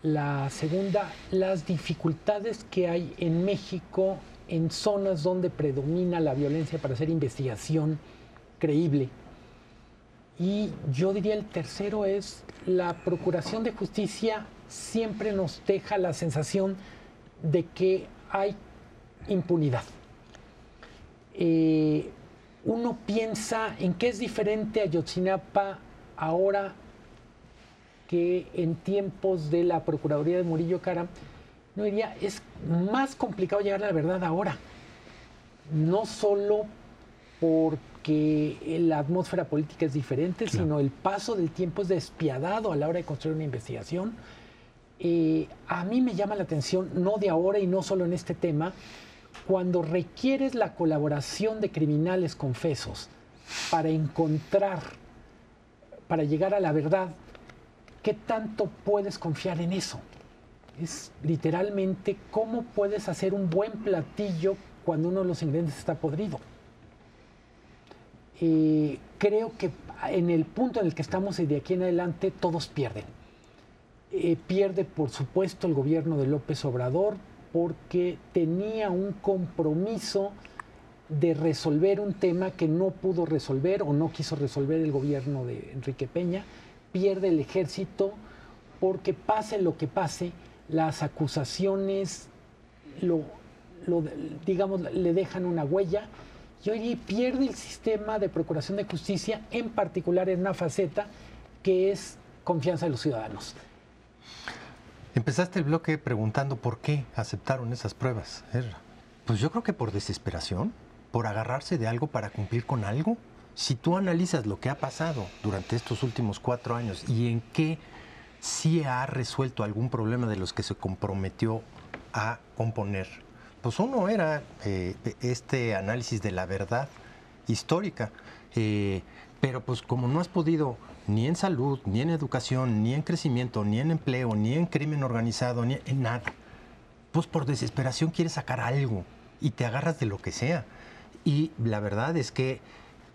La segunda, las dificultades que hay en México en zonas donde predomina la violencia para hacer investigación creíble. Y yo diría el tercero es la procuración de justicia siempre nos deja la sensación de que hay impunidad. Eh, uno piensa en qué es diferente a Yotzinapa ahora que en tiempos de la Procuraduría de Murillo Cara, no diría, es más complicado llegar a la verdad ahora. No solo porque la atmósfera política es diferente, sino el paso del tiempo es despiadado a la hora de construir una investigación. Eh, a mí me llama la atención, no de ahora y no solo en este tema, cuando requieres la colaboración de criminales confesos para encontrar, para llegar a la verdad, ¿qué tanto puedes confiar en eso? Es literalmente cómo puedes hacer un buen platillo cuando uno de los ingredientes está podrido. Eh, creo que en el punto en el que estamos y de aquí en adelante todos pierden. Eh, pierde, por supuesto, el gobierno de López Obrador porque tenía un compromiso de resolver un tema que no pudo resolver o no quiso resolver el gobierno de Enrique Peña pierde el ejército porque pase lo que pase, las acusaciones lo, digamos, le dejan una huella y hoy pierde el sistema de procuración de justicia, en particular en una faceta que es confianza de los ciudadanos. Empezaste el bloque preguntando por qué aceptaron esas pruebas. Pues yo creo que por desesperación, por agarrarse de algo para cumplir con algo si tú analizas lo que ha pasado durante estos últimos cuatro años y en qué sí ha resuelto algún problema de los que se comprometió a componer, pues uno era eh, este análisis de la verdad histórica, eh, pero pues como no has podido ni en salud, ni en educación, ni en crecimiento, ni en empleo, ni en crimen organizado, ni en nada, pues por desesperación quieres sacar algo y te agarras de lo que sea. Y la verdad es que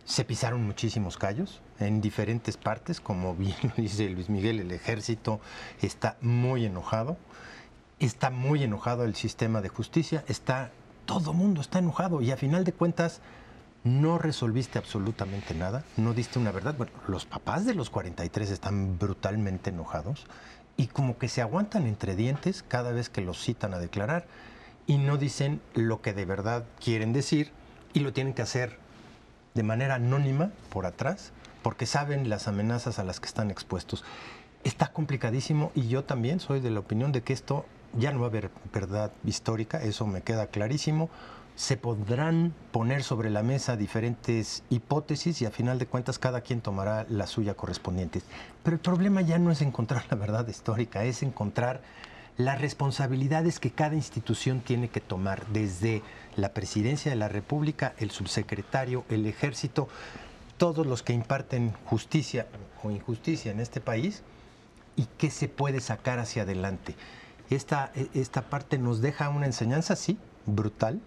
se pisaron muchísimos callos en diferentes partes, como bien dice Luis Miguel, el ejército está muy enojado, está muy enojado el sistema de justicia, está todo mundo está enojado y a final de cuentas no resolviste absolutamente nada, no diste una verdad. Bueno, los papás de los 43 están brutalmente enojados y como que se aguantan entre dientes cada vez que los citan a declarar y no dicen lo que de verdad quieren decir y lo tienen que hacer de manera anónima por atrás porque saben las amenazas a las que están expuestos. Está complicadísimo y yo también soy de la opinión de que esto ya no va a haber verdad histórica, eso me queda clarísimo se podrán poner sobre la mesa diferentes hipótesis y a final de cuentas cada quien tomará la suya correspondiente. Pero el problema ya no es encontrar la verdad histórica, es encontrar las responsabilidades que cada institución tiene que tomar, desde la presidencia de la República, el subsecretario, el ejército, todos los que imparten justicia o injusticia en este país y qué se puede sacar hacia adelante. Esta, esta parte nos deja una enseñanza, sí, brutal,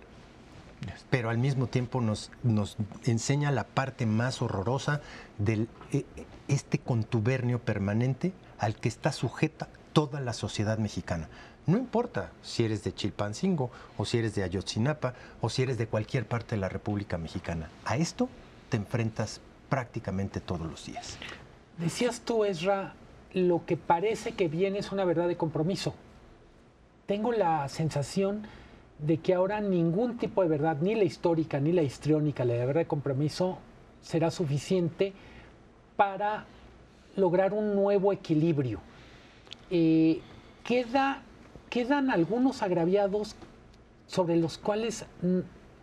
pero al mismo tiempo nos, nos enseña la parte más horrorosa de e, este contubernio permanente al que está sujeta toda la sociedad mexicana. No importa si eres de Chilpancingo o si eres de Ayotzinapa o si eres de cualquier parte de la República Mexicana. A esto te enfrentas prácticamente todos los días. Decías tú, Ezra, lo que parece que viene es una verdad de compromiso. Tengo la sensación de que ahora ningún tipo de verdad, ni la histórica, ni la histriónica, la de verdad de compromiso, será suficiente para lograr un nuevo equilibrio. Eh, queda, quedan algunos agraviados sobre los cuales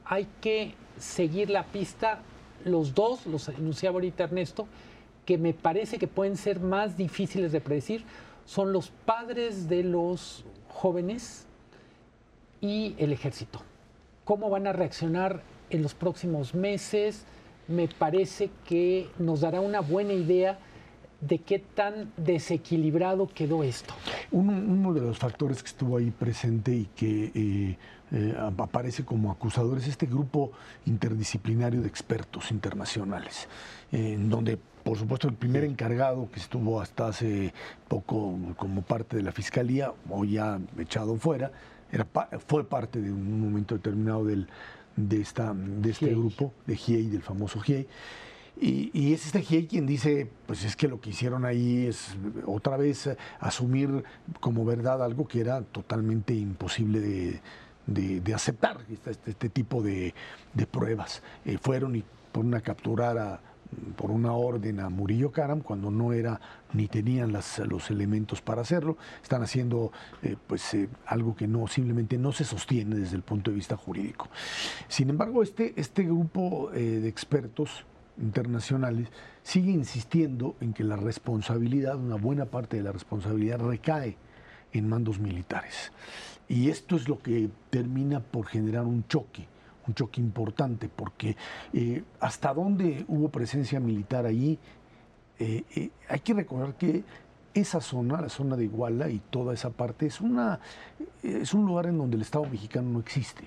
hay que seguir la pista, los dos, los enunciaba ahorita Ernesto, que me parece que pueden ser más difíciles de predecir, son los padres de los jóvenes y el ejército. ¿Cómo van a reaccionar en los próximos meses? Me parece que nos dará una buena idea de qué tan desequilibrado quedó esto. Uno, de los factores que estuvo ahí presente y que eh, eh, aparece como acusador es este grupo interdisciplinario de expertos internacionales, en donde por supuesto el primer encargado que estuvo hasta hace poco como parte de la fiscalía, hoy ya echado fuera, fue parte de un momento determinado del, de, esta, de este grupo, de GIEI, del famoso GIEI. Y, es este GIEI quien dice, pues es que lo que hicieron ahí es otra vez asumir como verdad algo que era totalmente imposible de, aceptar, este, este, tipo de, pruebas. Eh, fueron y por una capturar a por una orden a Murillo Karam cuando no era ni tenían los elementos para hacerlo. Están haciendo eh, pues eh, algo que no simplemente no se sostiene desde el punto de vista jurídico. Sin embargo, este, este grupo eh, de expertos internacionales sigue insistiendo en que la responsabilidad, una buena parte de la responsabilidad recae en mandos militares. Y esto es lo que termina por generar un choque un choque importante, porque eh, hasta dónde hubo presencia militar allí, eh, eh, hay que recordar que esa zona, la zona de Iguala y toda esa parte, es, una, es un lugar en donde el Estado mexicano no existe.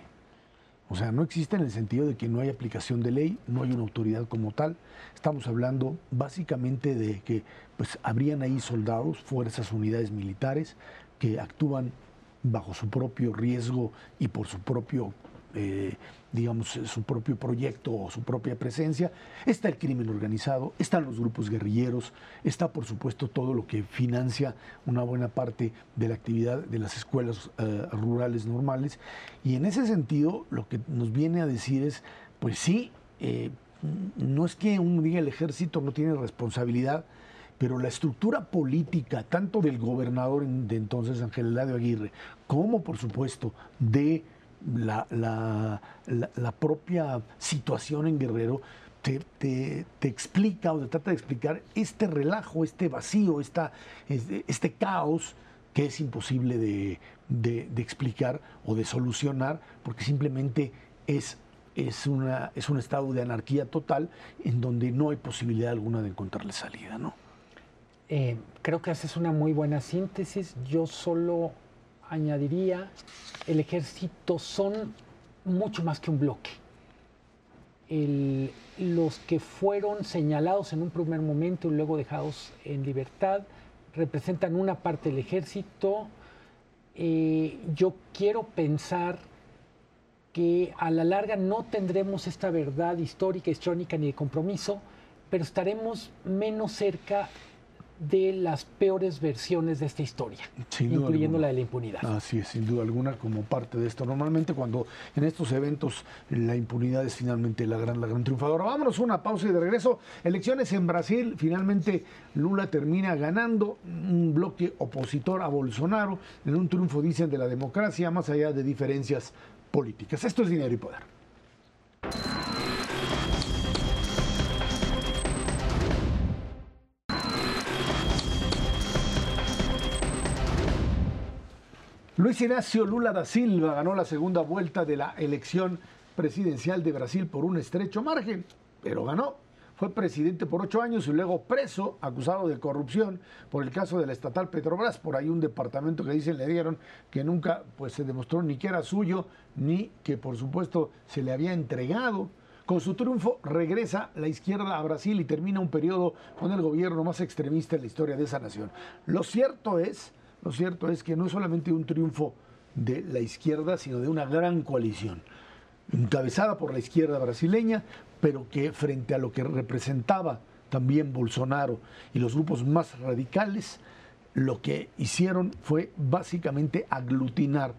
O sea, no existe en el sentido de que no hay aplicación de ley, no hay una autoridad como tal. Estamos hablando básicamente de que pues, habrían ahí soldados, fuerzas, unidades militares que actúan bajo su propio riesgo y por su propio eh, digamos, su propio proyecto o su propia presencia. Está el crimen organizado, están los grupos guerrilleros, está por supuesto todo lo que financia una buena parte de la actividad de las escuelas eh, rurales normales. Y en ese sentido, lo que nos viene a decir es, pues sí, eh, no es que un día el ejército no tiene responsabilidad, pero la estructura política, tanto del gobernador de entonces, Ángel Eladio Aguirre, como por supuesto de la, la, propia situación en Guerrero te, te, explica o te trata de explicar este relajo, este vacío, esta, este, este caos que es imposible de, de, explicar o de solucionar porque simplemente es, es, una, es un estado de anarquía total en donde no hay posibilidad alguna de encontrarle salida. ¿no? Eh, creo que haces una muy buena síntesis. Yo solo añadiría, el ejército son mucho más que un bloque. los que fueron señalados en un primer momento y luego dejados en libertad representan una parte del ejército. Eh, yo quiero pensar que a la larga no tendremos esta verdad histórica, histórica ni de compromiso, pero estaremos menos cerca de las peores versiones de esta historia, incluyendo la de la impunidad. Así es, sin duda alguna, como parte de esto. Normalmente cuando en estos eventos la impunidad es finalmente la gran, la gran triunfadora. Vámonos una pausa y de regreso. Elecciones en Brasil, finalmente Lula termina ganando un bloque opositor a Bolsonaro en un triunfo, dicen, de la democracia, más allá de diferencias políticas. Esto es dinero y poder. Luis Ignacio Lula da Silva ganó la segunda vuelta de la elección presidencial de Brasil por un estrecho margen, pero ganó. Fue presidente por ocho años y luego preso, acusado de corrupción por el caso de la estatal Petrobras. Por ahí un departamento que dicen le dieron que nunca pues, se demostró ni que era suyo, ni que por supuesto se le había entregado. Con su triunfo regresa la izquierda a Brasil y termina un periodo con el gobierno más extremista en la historia de esa nación. Lo cierto es lo cierto es que no es solamente un triunfo de la izquierda, sino de una gran coalición, encabezada por la izquierda brasileña, pero que frente a lo que representaba también Bolsonaro y los grupos más radicales, lo que hicieron fue básicamente aglutinar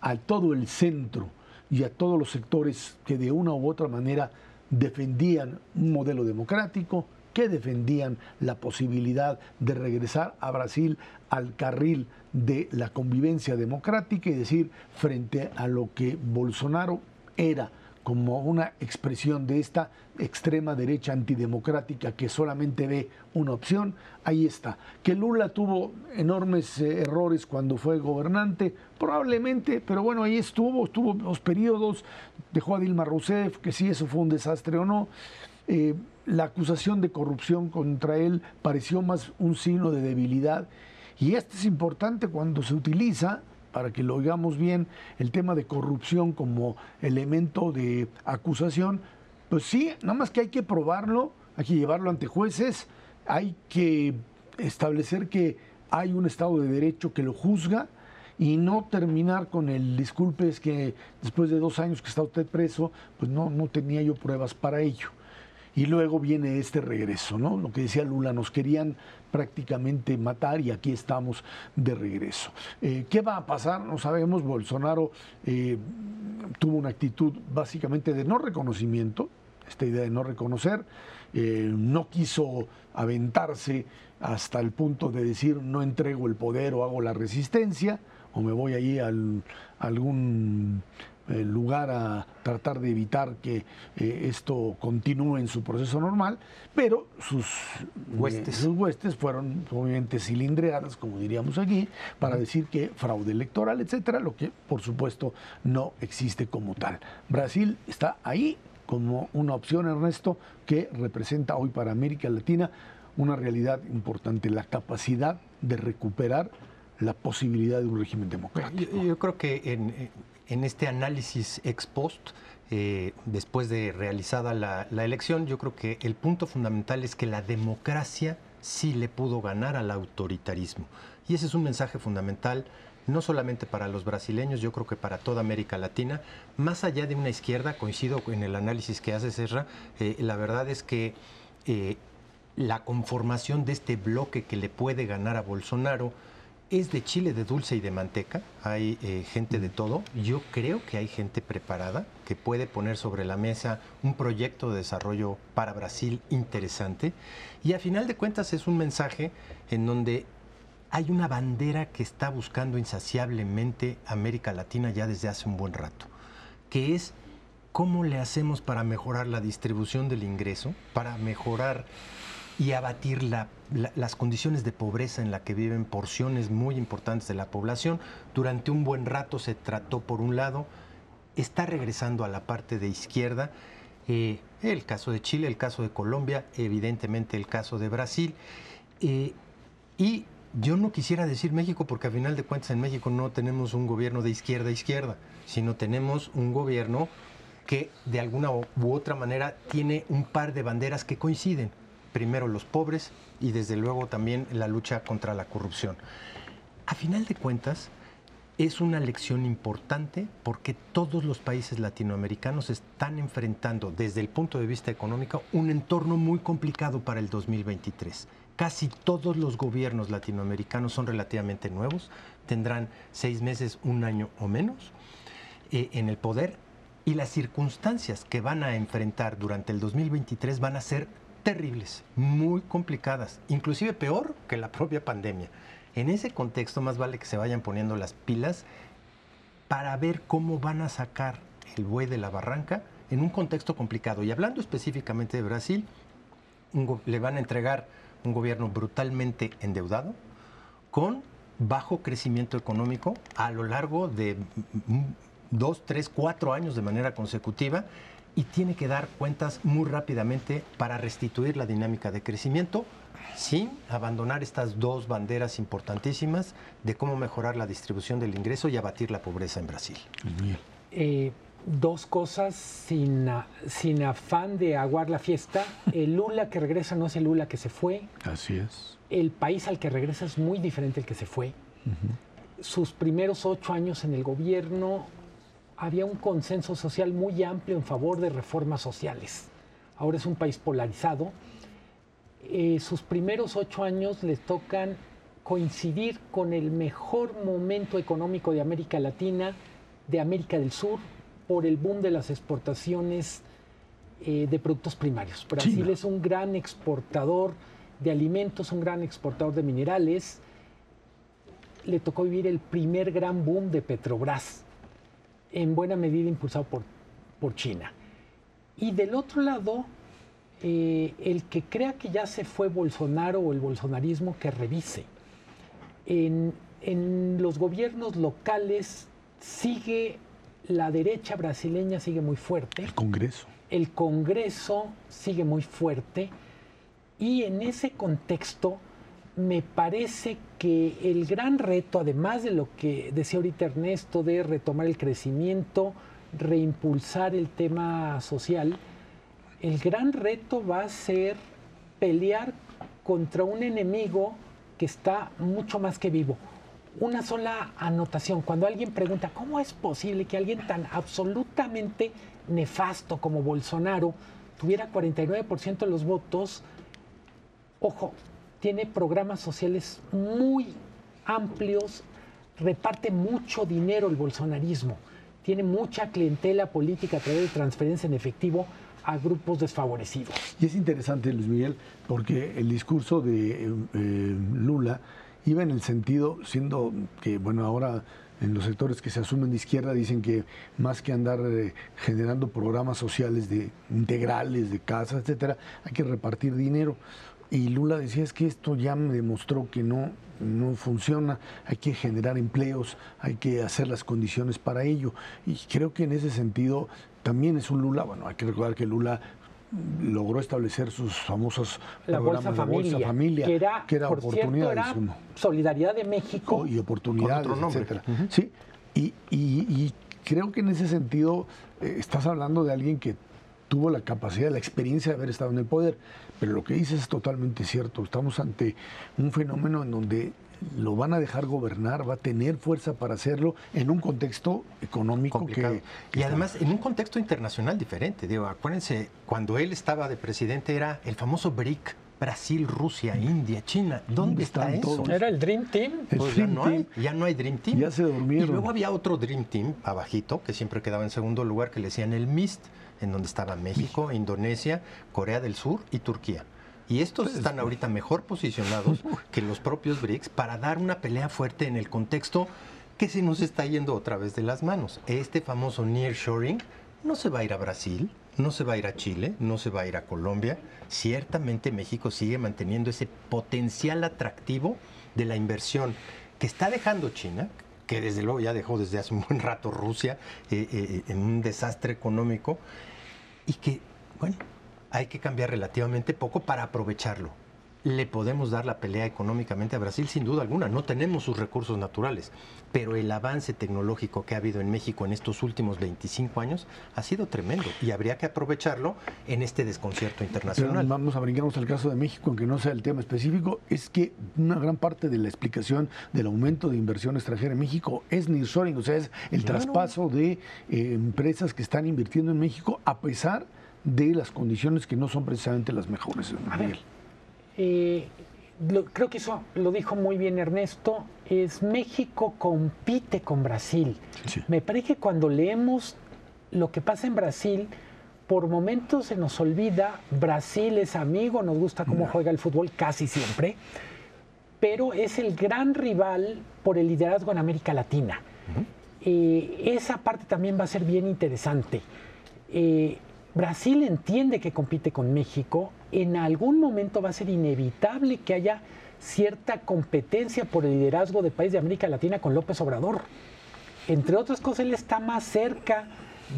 a todo el centro y a todos los sectores que de una u otra manera defendían un modelo democrático, que defendían la posibilidad de regresar a Brasil al carril de la convivencia democrática y decir, frente a lo que Bolsonaro era como una expresión de esta extrema derecha antidemocrática que solamente ve una opción, ahí está. Que Lula tuvo enormes eh, errores cuando fue gobernante, probablemente, pero bueno, ahí estuvo, estuvo los periodos, dejó a Dilma Rousseff, que si eso fue un desastre o no. Eh, la acusación de corrupción contra él pareció más un signo de debilidad y esto es importante cuando se utiliza, para que lo oigamos bien, el tema de corrupción como elemento de acusación. Pues sí, nada más que hay que probarlo, hay que llevarlo ante jueces, hay que establecer que hay un Estado de Derecho que lo juzga y no terminar con el disculpe es que después de dos años que está usted preso, pues no, no tenía yo pruebas para ello. Y luego viene este regreso, ¿no? Lo que decía Lula, nos querían prácticamente matar y aquí estamos de regreso. Eh, ¿Qué va a pasar? No sabemos. Bolsonaro eh, tuvo una actitud básicamente de no reconocimiento, esta idea de no reconocer, eh, no quiso aventarse hasta el punto de decir no entrego el poder o hago la resistencia o me voy ahí a algún lugar a tratar de evitar que eh, esto continúe en su proceso normal, pero sus huestes, sus huestes fueron obviamente cilindreadas, como diríamos aquí, para decir que fraude electoral, etcétera, lo que por supuesto no existe como tal. Brasil está ahí como una opción, Ernesto, que representa hoy para América Latina una realidad importante, la capacidad de recuperar la posibilidad de un régimen democrático. Yo, creo que en, en este análisis ex post, eh, después de realizada la, elección, yo creo que el punto fundamental es que la democracia sí le pudo ganar al autoritarismo. Y ese es un mensaje fundamental, no solamente para los brasileños, yo creo que para toda América Latina. Más allá de una izquierda, coincido en el análisis que hace Serra, eh, la verdad es que eh, la conformación de este bloque que le puede ganar a Bolsonaro, es de chile de dulce y de manteca, hay eh, gente de todo. Yo creo que hay gente preparada que puede poner sobre la mesa un proyecto de desarrollo para Brasil interesante. Y a final de cuentas es un mensaje en donde hay una bandera que está buscando insaciablemente América Latina ya desde hace un buen rato, que es cómo le hacemos para mejorar la distribución del ingreso, para mejorar y abatir las condiciones de pobreza en la que viven porciones muy importantes de la población. Durante un buen rato se trató, por un lado, está regresando a la parte de izquierda, eh, el caso de Chile, el caso de Colombia, evidentemente el caso de Brasil. Eh, y yo no quisiera decir México porque a final de cuentas en México no tenemos un gobierno de izquierda a izquierda, sino tenemos un gobierno que de alguna u otra manera tiene un par de banderas que coinciden primero los pobres y desde luego también la lucha contra la corrupción. A final de cuentas, es una lección importante porque todos los países latinoamericanos están enfrentando desde el punto de vista económico un entorno muy complicado para el 2023. Casi todos los gobiernos latinoamericanos son relativamente nuevos, tendrán seis meses, un año o menos eh, en el poder y las circunstancias que van a enfrentar durante el 2023 van a ser terribles, muy complicadas, inclusive peor que la propia pandemia. En ese contexto más vale que se vayan poniendo las pilas para ver cómo van a sacar el buey de la barranca en un contexto complicado. Y hablando específicamente de Brasil, le van a entregar un gobierno brutalmente endeudado, con bajo crecimiento económico a lo largo de dos, tres, cuatro años de manera consecutiva y tiene que dar cuentas muy rápidamente para restituir la dinámica de crecimiento sin abandonar estas dos banderas importantísimas de cómo mejorar la distribución del ingreso y abatir la pobreza en Brasil. Eh, dos cosas sin, sin afán de aguar la fiesta. El Lula que regresa no es el Lula que se fue. Así es. El país al que regresa es muy diferente al que se fue. Sus primeros ocho años en el gobierno había un consenso social muy amplio en favor de reformas sociales. Ahora es un país polarizado. Eh, sus primeros ocho años les tocan coincidir con el mejor momento económico de América Latina, de América del Sur, por el boom de las exportaciones eh, de productos primarios. Brasil es un gran exportador de alimentos, un gran exportador de minerales. Le tocó vivir el primer gran boom de Petrobras, en buena medida impulsado por, por China. Y del otro lado, eh, el que crea que ya se fue Bolsonaro o el bolsonarismo, que revise. En, en los gobiernos locales sigue la derecha brasileña sigue muy fuerte. El Congreso. El Congreso sigue muy fuerte. Y en ese contexto me parece que el gran reto, además de lo que decía ahorita Ernesto, de retomar el crecimiento, reimpulsar el tema social, el gran reto va a ser pelear contra un enemigo que está mucho más que vivo una sola anotación. Cuando alguien pregunta, ¿cómo es posible que alguien tan absolutamente nefasto como Bolsonaro tuviera 49% de los votos? Ojo, tiene programas sociales muy amplios, reparte mucho dinero el bolsonarismo, tiene mucha clientela política a través de transferencia en efectivo a grupos desfavorecidos. Y es interesante, Luis Miguel, porque el discurso de eh, eh, Lula iba en el sentido, siendo que, bueno, ahora en los sectores que se asumen de izquierda dicen que más que andar eh, generando programas sociales de integrales de casas, etcétera, hay que repartir dinero. Y Lula decía es que esto ya me demostró que no, no funciona, hay que generar empleos, hay que hacer las condiciones para ello. Y creo que en ese sentido también es un Lula, bueno, hay que recordar que Lula logró establecer sus famosos la Bolsa Familia, Familia, que era, que era oportunidades. solidaridad de México. y oportunidades, etcétera. Sí, y, creo que en ese sentido eh, estás hablando de alguien que tuvo la capacidad, la experiencia de haber estado en el poder, pero lo que dices es totalmente cierto. Estamos ante un fenómeno en donde lo van a dejar gobernar, va a tener fuerza para hacerlo en un contexto económico que, Y además en un contexto internacional diferente. Digo, acuérdense, cuando él estaba de presidente era el famoso BRIC. Brasil, Rusia, India, China. ¿Dónde está eso? Era el Dream Team. Pues ya, no Hay, ya no hay Dream Team. Ya se durmieron. Y luego había otro Dream Team abajito, que siempre quedaba en segundo lugar, que le decían el MIST, en donde estaba México, Indonesia, Corea del Sur y Turquía. Y estos pues, están ahorita mejor posicionados que los propios BRICS para dar una pelea fuerte en el contexto que se nos está yendo otra vez de las manos. Este famoso nearshoring no se va a ir a Brasil, no se va a ir a Chile, no se va a ir a Colombia. Ciertamente México sigue manteniendo ese potencial atractivo de la inversión que está dejando China, que desde luego ya dejó desde hace un buen rato Rusia eh, eh, en un desastre económico, y que, bueno, hay que cambiar relativamente poco para aprovecharlo. Le podemos dar la pelea económicamente a Brasil sin duda alguna. No tenemos sus recursos naturales, pero el avance tecnológico que ha habido en México en estos últimos 25 años ha sido tremendo y habría que aprovecharlo en este desconcierto internacional. vamos a brincarnos al caso de México, aunque no sea el tema específico, es que una gran parte de la explicación del aumento de inversión extranjera en México es nearshoring, o sea, es el traspaso de eh, empresas que están invirtiendo en México a pesar de las condiciones que no son precisamente las mejores. A ver, eh, creo que eso lo dijo muy bien Ernesto, es México compite con Brasil. Me parece que cuando leemos lo que pasa en Brasil, por momentos se nos olvida, Brasil es amigo, nos gusta cómo juega el fútbol casi siempre, pero es el gran rival por el liderazgo en América Latina. Eh, esa parte también va a ser bien interesante. Eh, Brasil entiende que compite con México, en algún momento va a ser inevitable que haya cierta competencia por el liderazgo de país de América Latina con López Obrador. Entre otras cosas, él está más cerca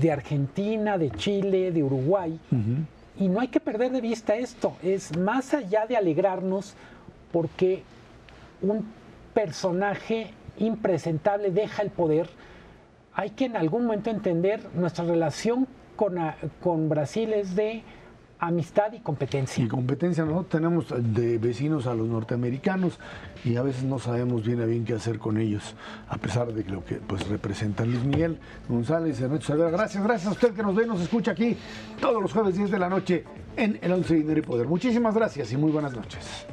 de Argentina, de Chile, de Uruguay. Y no hay que perder de vista esto. Es más allá de alegrarnos porque un personaje impresentable deja el poder, hay que en algún momento entender nuestra relación con, con Brasil es de amistad y competencia. Y competencia, nosotros tenemos de vecinos a los norteamericanos y a veces no sabemos bien a bien qué hacer con ellos, a pesar de lo que pues representan Luis Miguel González, Ernesto Gracias, gracias a usted que nos ve y nos escucha aquí todos los jueves 10 de la noche en el 11 Dinero y Poder. Muchísimas gracias y muy buenas noches.